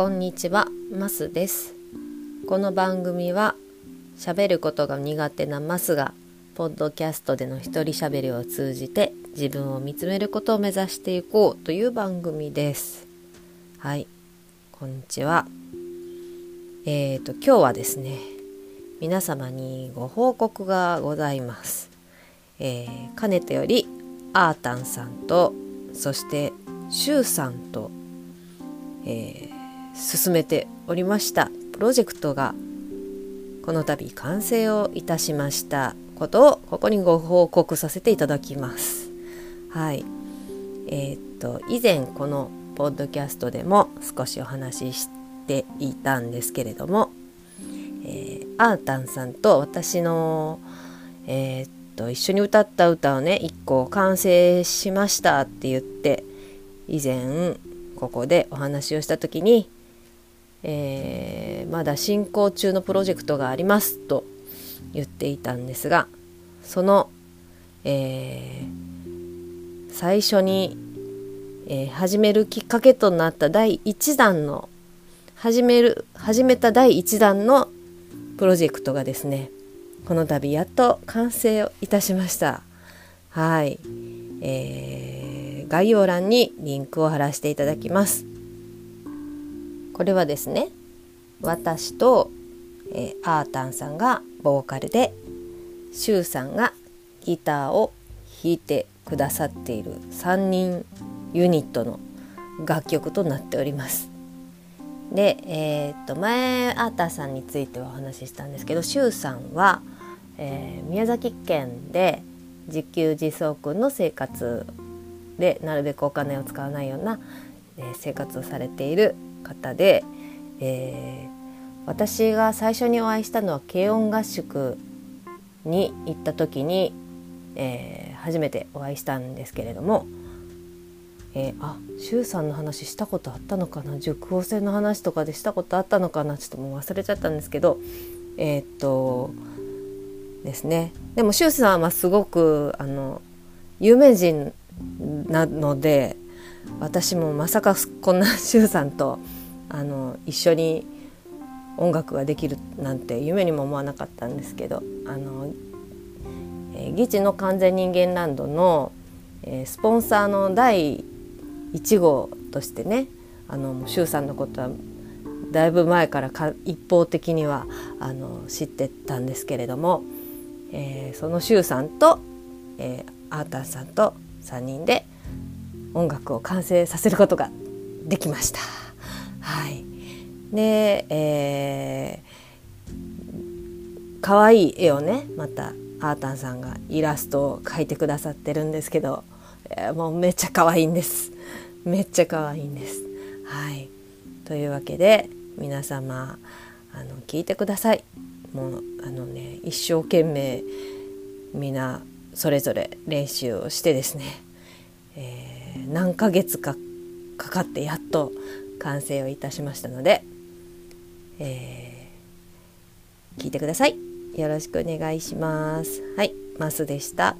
こんにちは、マスです。この番組は喋ることが苦手なマスがポッドキャストでの一人喋りを通じて自分を見つめることを目指していこうという番組です。はい、こんにちは。えーと今日はですね、皆様にご報告がございます。えーかねてよりアータンさんとそしてシュウさんと、えー進めておりましたプロジェクトがこの度完成をいたしましたことをここにご報告させていただきます。はい。えーっと以前このポッドキャストでも少しお話ししていたんですけれども、えーアータンさんと私のえーっと一緒に歌った歌をね一個完成しましたって言って以前ここでお話をした時にえーまだ進行中のプロジェクトがありますと言っていたんですがその、えー最初に、えー始めるきっかけとなった第1弾の始める始めた第1弾のプロジェクトがですねこの度やっと完成をいたしました。はい、えー概要欄にリンクを貼らせていただきます。これはですね私と、えーアータンさんがボーカルでシュウさんがギターを弾いてくださっている3人ユニットの楽曲となっております。で、えーっと前アータンさんについてはお話ししたんですけどシュウさんは、えー宮崎県で自給自足の生活でなるべくお金を使わないような、えー生活をされている方で、えー私が最初にお会いしたのは軽音合宿に行った時に、えー初めてお会いしたんですけれども、えーあシュウさんの話したことあったのかな熟語戦の話とかでしたことあったのかなちょっともう忘れちゃったんですけどえーっとですね。でもシュウさんはすごくあの有名人なので私もまさかこんなシュウさんとあの一緒に音楽ができるなんて夢にも思わなかったんですけどあの、えー、ギチの完全人間ランドの、えースポンサーの第1号としてねあのもうさんのことはだいぶ前からか一方的にはあの知ってたんですけれども、えーそのシュウさんと、えーアータンさんと3人で音楽を完成させることができました。で、えー、可愛い絵をねまたアータンさんがイラストを描いてくださってるんですけど、えーもうめっちゃ可愛いんですめっちゃ可愛いんです。はい、というわけで皆様あの聞いてください。もうあのね一生懸命みんなそれぞれ練習をしてですね、えー何ヶ月かかかってやっと完成をいたしましたので、えー聞いてください。よろしくお願いします。はい、マスでした。